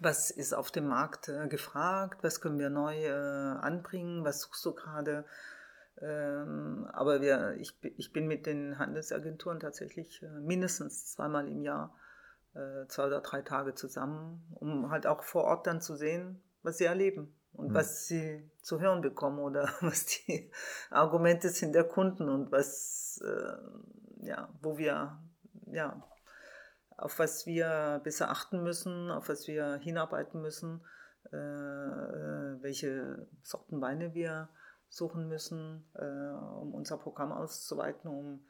Was ist auf dem Markt äh, gefragt? Was können wir neu äh, anbringen? Was suchst du gerade? Ähm, aber wir, ich, ich bin mit den Handelsagenturen tatsächlich äh, mindestens zweimal im Jahr, äh, zwei oder drei Tage zusammen, um halt auch vor Ort dann zu sehen, was sie erleben und mhm. was sie zu hören bekommen oder was die Argumente sind der Kunden und was, äh, ja, wo wir, ja, auf was wir besser achten müssen, auf was wir hinarbeiten müssen, äh, äh welche Sorten Weine wir suchen müssen, äh, um unser Programm auszuweiten, um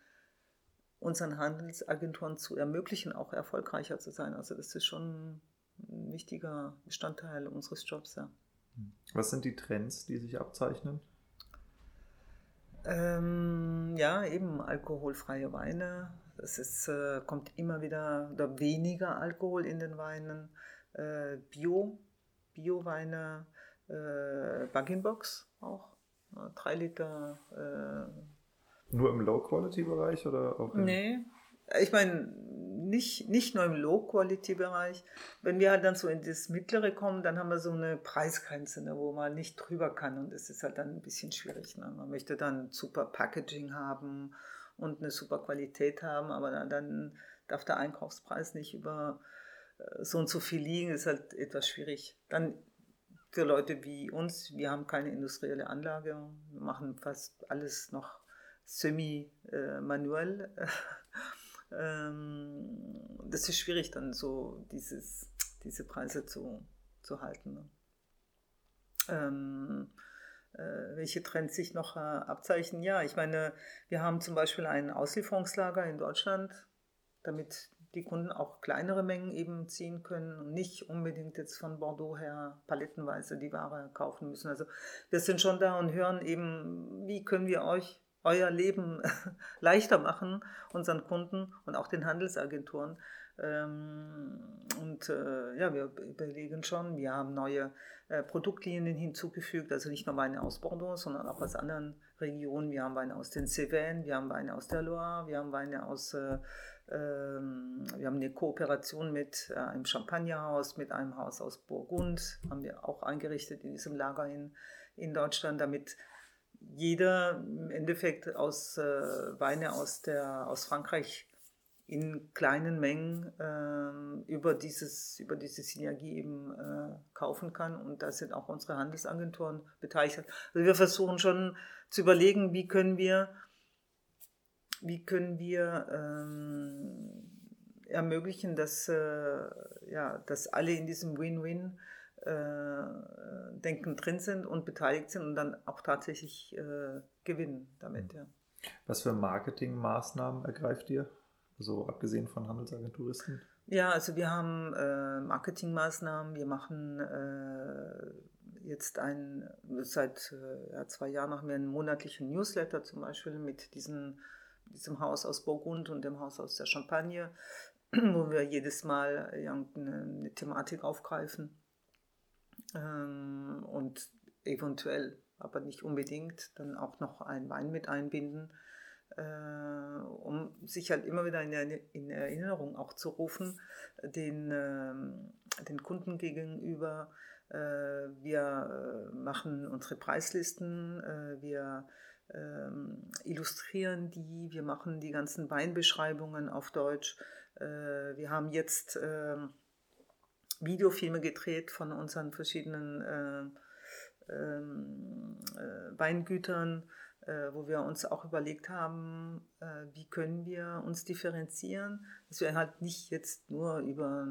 unseren Handelsagenturen zu ermöglichen, auch erfolgreicher zu sein. Also das ist schon ein wichtiger Bestandteil unseres Jobs. Ja. Was sind die Trends, die sich abzeichnen? Ähm, ja, eben alkoholfreie Weine. Es ist, äh, kommt immer wieder oder weniger Alkohol in den Weinen. Äh, Bio, Bio-Weine, äh, Bug-in-Box auch drei Liter. Äh, nur im Low-Quality-Bereich oder auch? Nee, ich meine, nicht, nicht nur im Low-Quality-Bereich. Wenn wir halt dann so in das Mittlere kommen, dann haben wir so eine Preisgrenze, ne, wo man nicht drüber kann und das ist halt dann ein bisschen schwierig. Ne? Man möchte dann super Packaging haben und eine super Qualität haben, aber dann, dann darf der Einkaufspreis nicht über äh, so und so viel liegen, ist halt etwas schwierig. Dann für Leute wie uns, wir haben keine industrielle Anlage, wir machen fast alles noch semi-manuell. Ähm, das ist schwierig dann so dieses, diese Preise zu, zu halten. Ne? Ähm, äh, welche Trends sich noch äh, abzeichnen? Ja, ich meine, wir haben zum Beispiel ein Auslieferungslager in Deutschland, damit die Kunden auch kleinere Mengen eben ziehen können und nicht unbedingt jetzt von Bordeaux her palettenweise die Ware kaufen müssen. Also wir sind schon da und hören eben, wie können wir euch euer Leben leichter machen, unseren Kunden und auch den Handelsagenturen. Ähm, und äh, ja, wir überlegen schon, wir haben neue äh, Produktlinien hinzugefügt, also nicht nur Weine aus Bordeaux, sondern auch aus anderen Regionen. Wir haben Weine aus den Cévennes, wir haben Weine aus der Loire, wir haben Weine aus äh, ähm, wir haben eine Kooperation mit äh, einem Champagnerhaus, mit einem Haus aus Burgund, haben wir auch eingerichtet in diesem Lager in, in Deutschland, damit jeder im Endeffekt aus äh, Weine aus, der, aus Frankreich in kleinen Mengen äh, über, dieses, über diese Synergie eben äh, kaufen kann. Und da sind auch unsere Handelsagenturen beteiligt. Also wir versuchen schon zu überlegen, wie können wir wie können wir ähm, ermöglichen, dass, äh, ja, dass alle in diesem Win-Win-Denken äh, drin sind und beteiligt sind und dann auch tatsächlich äh, gewinnen damit. Ja. Was für Marketingmaßnahmen ergreift ihr? Also abgesehen von Handelsagenturisten? Ja, also wir haben äh, Marketingmaßnahmen, wir machen äh, jetzt ein, seit äh, ja, zwei Jahren machen wir einen monatlichen Newsletter zum Beispiel mit diesen diesem Haus aus Burgund und dem Haus aus der Champagne, wo wir jedes Mal irgendeine Thematik aufgreifen. Ähm, und eventuell, aber nicht unbedingt, dann auch noch einen Wein mit einbinden, äh, um sich halt immer wieder in, in Erinnerung auch zu rufen, den, äh, den Kunden gegenüber. Äh, wir äh, machen unsere Preislisten, äh, wir ähm, illustrieren die, wir machen die ganzen Weinbeschreibungen auf Deutsch. Wir haben jetzt ähm, Videofilme gedreht von unseren verschiedenen äh, ähm, äh, Weingütern, wo wir uns auch überlegt haben, wie können wir uns differenzieren, dass wir halt nicht jetzt nur über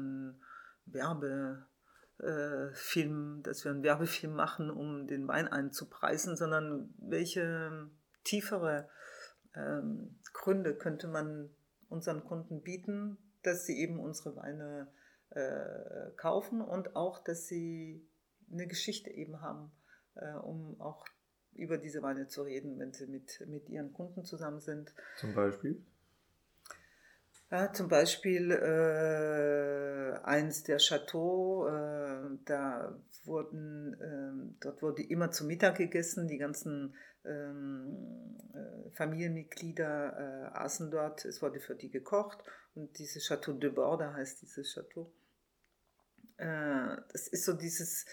einen Werbefilm, dass wir einen Werbefilm machen, um den Wein einzupreisen, sondern welche tiefere ähm, Gründe könnte man unseren Kunden bieten, dass sie eben unsere Weine äh, kaufen und auch, dass sie eine Geschichte eben haben, äh, um auch über diese Weine zu reden, wenn sie mit, mit ihren Kunden zusammen sind. Zum Beispiel? Ja, zum Beispiel äh, eins der Chateaux, äh, da wurden, äh, dort wurde immer zu Mittag gegessen, die ganzen ähm, äh, Familienmitglieder äh, aßen dort, es wurde für die gekocht und dieses Chateau de Borda heißt dieses Chateau. Äh, das ist so dieses,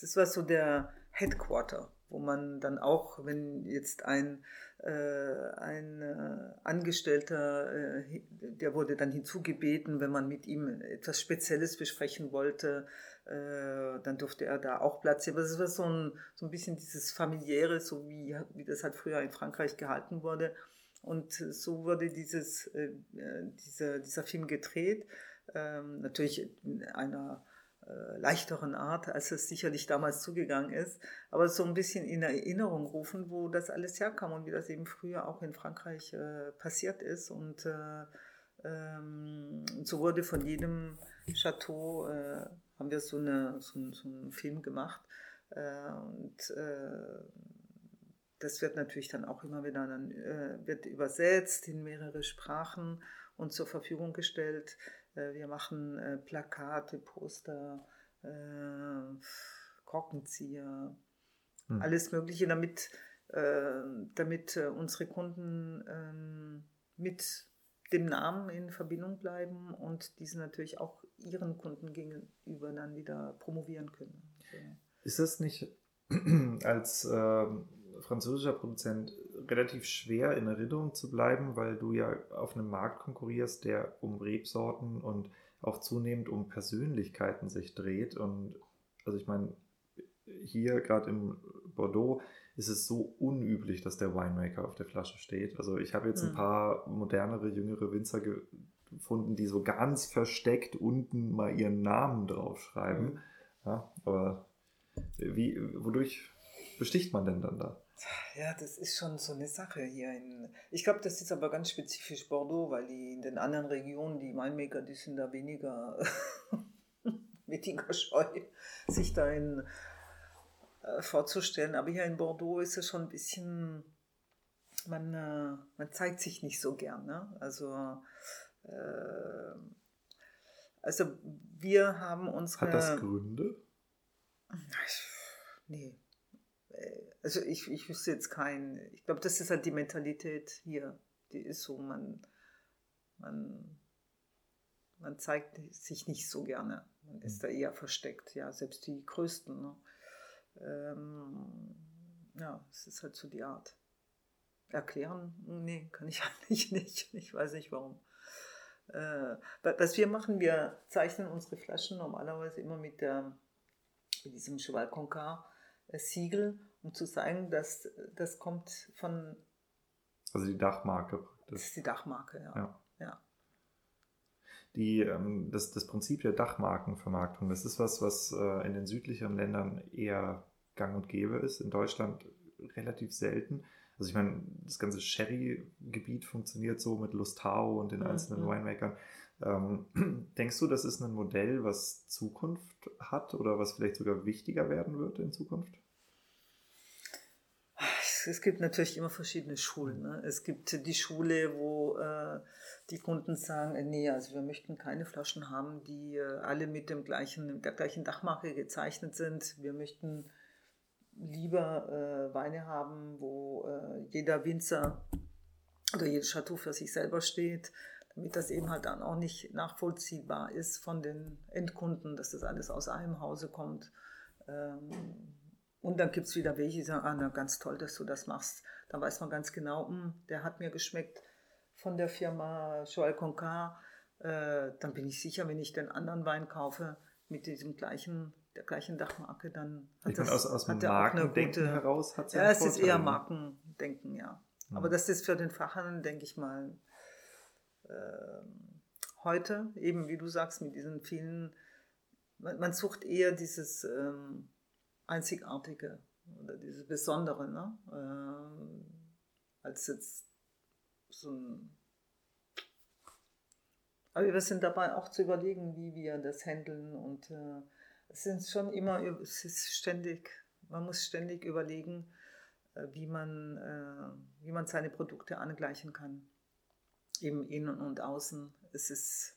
das war so der Headquarter, wo man dann auch, wenn jetzt ein, ein äh, Angestellter, äh, der wurde dann hinzugebeten, wenn man mit ihm etwas Spezielles besprechen wollte, äh, dann durfte er da auch Platz nehmen. Aber es war so ein, so ein bisschen dieses familiäre, so wie, wie das halt früher in Frankreich gehalten wurde. Und so wurde dieses, äh, dieser, dieser Film gedreht. Ähm, natürlich in einer äh, leichteren Art, als es sicherlich damals zugegangen ist, aber so ein bisschen in Erinnerung rufen, wo das alles herkam und wie das eben früher auch in Frankreich äh, passiert ist. Und äh, ähm, so wurde von jedem Chateau, äh, haben wir so, eine, so, so einen Film gemacht. Äh, und äh, das wird natürlich dann auch immer wieder dann, wird übersetzt in mehrere Sprachen und zur Verfügung gestellt. Äh, wir machen äh, Plakate, Poster, äh, Korkenzieher, hm. alles Mögliche, damit, damit unsere Kunden ähm, mit dem Namen in Verbindung bleiben und diese natürlich auch ihren Kunden gegenüber dann wieder promovieren können. Ist das nicht als äh, französischer Produzent relativ schwer in Erinnerung zu bleiben, weil du ja auf einem Markt konkurrierst, der um Rebsorten und auch zunehmend um Persönlichkeiten sich dreht. Und also ich meine, hier gerade im Bordeaux ist es so unüblich, dass der Winemaker auf der Flasche steht. Also ich habe jetzt ein hm. paar modernere, jüngere Winzer gefunden, die so ganz versteckt unten mal ihren Namen draufschreiben. Mhm. Ja, aber wie, wodurch besticht man denn dann da? Ja, das ist schon so eine Sache hier. In, ich glaube, das ist aber ganz spezifisch Bordeaux, weil die in den anderen Regionen, die Winemaker, die sind da weniger, weniger scheu, sich da in, äh, vorzustellen. Aber hier in Bordeaux ist es schon ein bisschen, man, äh, man zeigt sich nicht so gern. Ne? Also, äh, also wir haben unsere... Hat das Gründe? Nee, also ich, ich wüsste jetzt keinen, ich glaube, das ist halt die Mentalität hier, die ist so, man, man, man zeigt sich nicht so gerne, man ist da eher versteckt, ja, selbst die Größten. Ne? Ähm, ja, es ist halt so die Art. Erklären? Nee, kann ich eigentlich nicht. Ich weiß nicht warum. Äh, was wir machen, wir zeichnen unsere Flaschen normalerweise immer mit, der, mit diesem Cheval Concar Siegel, um zu zeigen, dass das kommt von. Also die Dachmarke praktisch. Das ist die Dachmarke, ja. ja. ja. Die, ähm, das, das Prinzip der Dachmarkenvermarktung, das ist was, was äh, in den südlicheren Ländern eher gang und gäbe ist, in Deutschland relativ selten. Also ich meine, das ganze Sherry-Gebiet funktioniert so mit Lustau und den mhm. einzelnen mhm. Winemakern. Ähm, denkst du, das ist ein Modell, was Zukunft hat oder was vielleicht sogar wichtiger werden wird in Zukunft? Es gibt natürlich immer verschiedene Schulen. Ne? Es gibt die Schule, wo äh, die Kunden sagen, äh, nee, also wir möchten keine Flaschen haben, die äh, alle mit dem gleichen, der gleichen Dachmarke gezeichnet sind. Wir möchten lieber äh, Weine haben, wo äh, jeder Winzer oder jedes Chateau für sich selber steht, damit das eben halt dann auch nicht nachvollziehbar ist von den Endkunden, dass das alles aus einem Hause kommt. Ähm, und dann gibt es wieder welche, die sagen, ah, na, ganz toll, dass du das machst. Da weiß man ganz genau, mh, hm, der hat mir geschmeckt von der Firma Joël Concar. Äh, dann bin ich sicher, wenn ich den anderen Wein kaufe mit diesem gleichen, der gleichen Dachmarke, dann hat ich das, aus, aus hat Markendenken gute, heraus hat Ja, es ist eher Markendenken, ja. Hm. Aber das ist für den Fachhandel, denke ich mal, äh, heute, eben wie du sagst, mit diesen vielen, man, man sucht eher dieses ähm, Einzigartige oder dieses Besondere, ne? Äh, als jetzt so ein. Aber wir sind dabei auch zu überlegen, wie wir das handeln und äh, es sind schon immer, es ist ständig, man muss ständig überlegen, äh, wie man, äh, wie man seine Produkte angleichen kann. Eben innen und außen. Es ist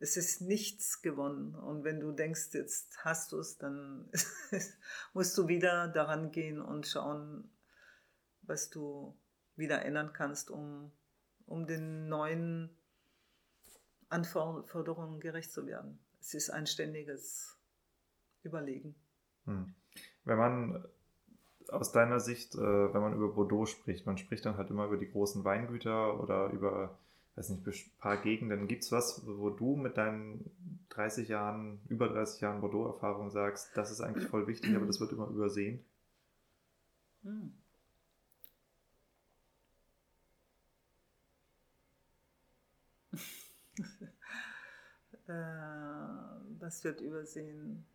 es ist nichts gewonnen. Und wenn du denkst, jetzt hast du es, dann musst du wieder daran gehen und schauen, was du wieder ändern kannst, um, um den neuen Anforderungen gerecht zu werden. Es ist ein ständiges Überlegen. Hm. Wenn man aus deiner Sicht, äh, wenn man über Bordeaux spricht, man spricht dann halt immer über die großen Weingüter oder über weiß nicht, paar Gegenden. Gibt es was, wo du mit deinen 30 Jahren, über 30 Jahren Bordeaux-Erfahrung sagst, das ist eigentlich voll wichtig, aber das wird immer übersehen? Hm. äh, was wird übersehen?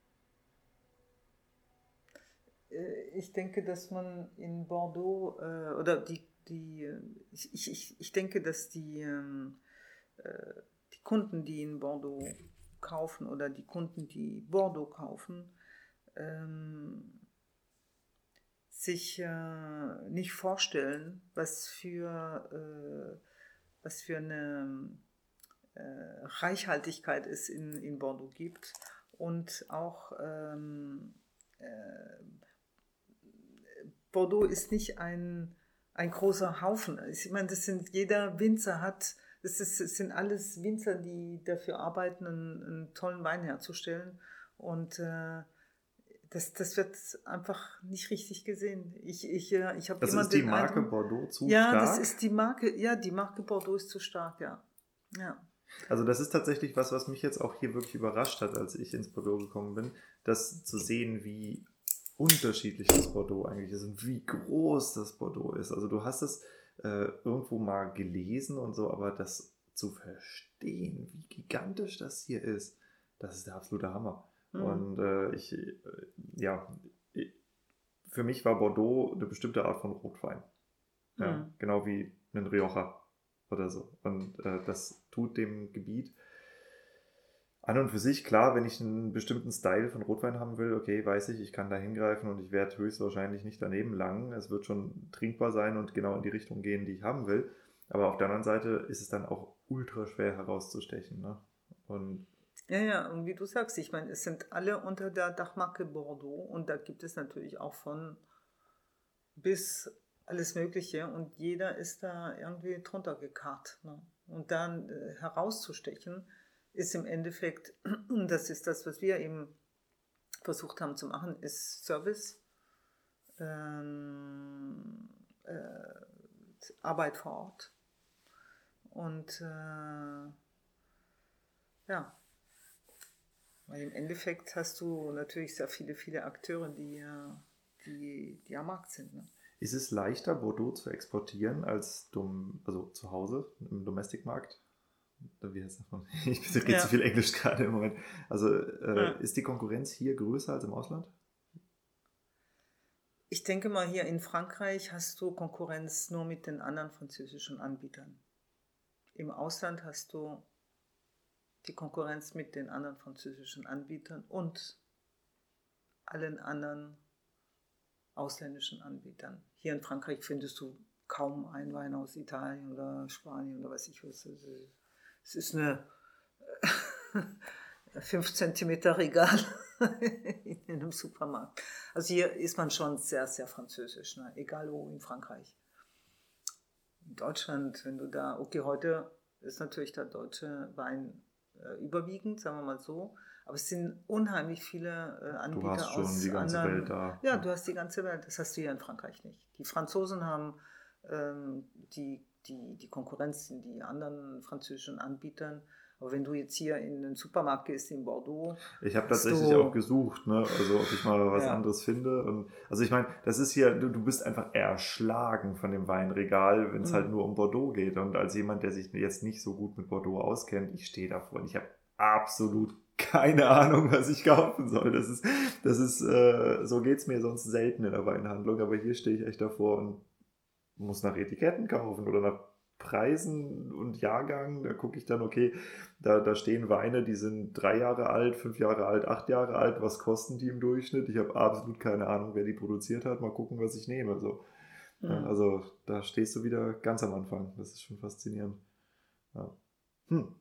Äh, ich denke, dass man in Bordeaux äh, oder die die, ich, ich, ich denke, dass die, ähm, äh, die Kunden, die in Bordeaux kaufen oder die Kunden, die Bordeaux kaufen, ähm, sich äh, nicht vorstellen, was für, äh, was für eine äh, Reichhaltigkeit es in, in Bordeaux gibt und auch ähm, äh, Bordeaux ist nicht ein ein großer Haufen. Ich meine, das sind, jeder Winzer hat, das, ist, das sind alles Winzer, die dafür arbeiten, einen, einen tollen Wein herzustellen. Und äh, das, das wird einfach nicht richtig gesehen. Ich, ich, äh, ich das ist die Marke Eindruck, Bordeaux zu ja, stark? Ja, das ist die Marke, ja, die Marke Bordeaux ist zu stark, ja. ja. Also das ist tatsächlich was, was mich jetzt auch hier wirklich überrascht hat, als ich ins Bordeaux gekommen bin, das zu sehen, wie unterschiedlich das Bordeaux eigentlich ist und wie groß das Bordeaux ist. Also du hast es äh, irgendwo mal gelesen und so, aber das zu verstehen, wie gigantisch das hier ist, das ist der absolute Hammer. Mhm. Und äh, ich, äh, ja, für mich war Bordeaux eine bestimmte Art von Rotwein. Ja, mhm. Genau wie ein Rioja oder so. Und äh, das tut dem Gebiet an und für sich, klar, wenn ich einen bestimmten Style von Rotwein haben will, okay, weiß ich, ich kann da hingreifen und ich werde höchstwahrscheinlich nicht daneben langen. Es wird schon trinkbar sein und genau in die Richtung gehen, die ich haben will. Aber auf der anderen Seite ist es dann auch ultra schwer herauszustechen. Ne? Und ja, ja, und wie du sagst, ich meine, es sind alle unter der Dachmarke Bordeaux und da gibt es natürlich auch von bis alles Mögliche und jeder ist da irgendwie drunter gekarrt. Ne? Und dann äh, herauszustechen, ist im Endeffekt, das ist das, was wir eben versucht haben zu machen, ist Service, ähm, äh, Arbeit vor Ort. Und äh, ja, weil im Endeffekt hast du natürlich sehr viele, viele Akteure, die, die, die am Markt sind. Ne? Ist es leichter, Bordeaux zu exportieren als dom, also zu Hause im Domestic-Markt? Wie heißt das? Ich rede ja. zu viel Englisch gerade im Moment. Also äh, ja. ist die Konkurrenz hier größer als im Ausland? Ich denke mal, hier in Frankreich hast du Konkurrenz nur mit den anderen französischen Anbietern. Im Ausland hast du die Konkurrenz mit den anderen französischen Anbietern und allen anderen ausländischen Anbietern. Hier in Frankreich findest du kaum einen Wein aus Italien oder Spanien oder was ich weiß. Es ist eine, 5 cm Regal in einem Supermarkt. Also hier ist man schon sehr, sehr französisch, ne? egal wo in Frankreich. In Deutschland, wenn du da, okay, heute ist natürlich der deutsche Wein äh, überwiegend, sagen wir mal so. Aber es sind unheimlich viele äh, Anbieter du hast schon aus die ganze anderen, Welt da. Ja, du hast die ganze Welt. Das hast du hier in Frankreich nicht. Die Franzosen haben ähm, die, die, die Konkurrenz in die anderen französischen Anbietern. Aber wenn du jetzt hier in den Supermarkt gehst in Bordeaux. Ich habe tatsächlich auch gesucht, ne? also ob ich mal was Ja. anderes finde. Und, also ich meine, das ist hier, du, du bist einfach erschlagen von dem Weinregal, wenn es Mhm. halt nur um Bordeaux geht. Und als jemand, der sich jetzt nicht so gut mit Bordeaux auskennt, ich stehe davor und ich habe absolut keine Ahnung, was ich kaufen soll. Das ist, das ist, äh, so geht's mir sonst selten in der Weinhandlung, aber hier stehe ich echt davor und muss nach Etiketten kaufen oder nach Preisen und Jahrgang. Da gucke ich dann, okay, da, da stehen Weine, die sind drei Jahre alt, fünf Jahre alt, acht Jahre alt. Was kosten die im Durchschnitt? Ich habe absolut keine Ahnung, wer die produziert hat. Mal gucken, was ich nehme. So. Ja, Mhm. also da stehst du wieder ganz am Anfang. Das ist schon faszinierend. Ja. Hm.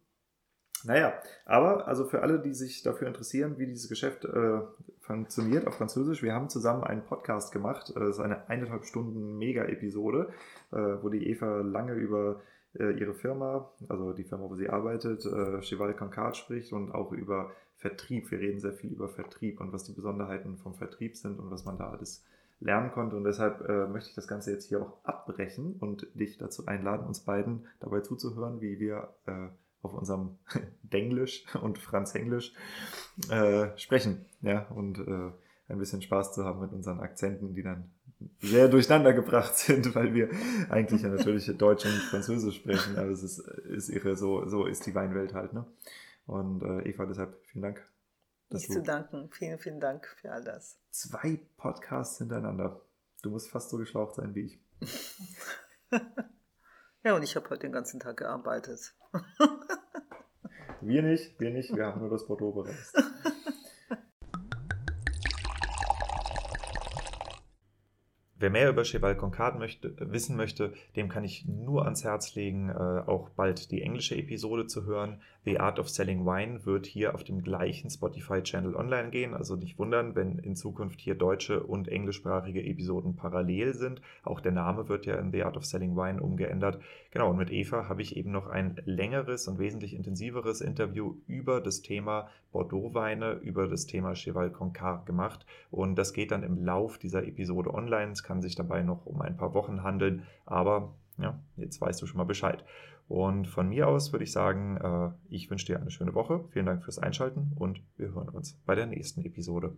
Naja, aber also für alle, die sich dafür interessieren, wie dieses Geschäft äh, funktioniert auf Französisch, wir haben zusammen einen Podcast gemacht. Äh, Das ist eine eineinhalb Stunden Mega-Episode, äh, wo die Eva lange über äh, ihre Firma, also die Firma, wo sie arbeitet, äh, Cheval Concard spricht und auch über Vertrieb. Wir reden sehr viel über Vertrieb und was die Besonderheiten vom Vertrieb sind und was man da alles lernen konnte. Und deshalb äh, möchte ich das Ganze jetzt hier auch abbrechen und dich dazu einladen, uns beiden dabei zuzuhören, wie wir äh, auf unserem Denglisch und Franzenglisch äh, sprechen. Ja, und äh, ein bisschen Spaß zu haben mit unseren Akzenten, die dann sehr durcheinander gebracht sind, weil wir eigentlich ja natürlich Deutsch und Französisch sprechen, aber es ist, ist ihre, so, so ist die Weinwelt halt, ne? Und äh, Eva, deshalb vielen Dank. Nicht zu danken. Vielen, vielen Dank für all das. zwei Podcasts hintereinander. Du musst fast so geschlaucht sein wie ich. Ja, und ich habe heute den ganzen Tag gearbeitet. Wir nicht, wir nicht, wir haben nur das Bordeaux bereist. Wer mehr über Cheval Concard möchte, wissen möchte, dem kann ich nur ans Herz legen, äh, auch bald die englische Episode zu hören. The Art of Selling Wine wird hier auf dem gleichen Spotify-Channel online gehen. Also nicht wundern, wenn in Zukunft hier deutsche und englischsprachige Episoden parallel sind. Auch der Name wird ja in The Art of Selling Wine umgeändert. Genau, und mit Eva habe ich eben noch ein längeres und wesentlich intensiveres Interview über das Thema Bordeaux-Weine, über das Thema Cheval Concard gemacht. Und das geht dann im Lauf dieser Episode online. Es kann sich dabei noch um ein paar Wochen handeln, aber ja, jetzt weißt du schon mal Bescheid. Und von mir aus würde ich sagen, äh, ich wünsche dir eine schöne Woche. Vielen Dank fürs Einschalten und wir hören uns bei der nächsten Episode.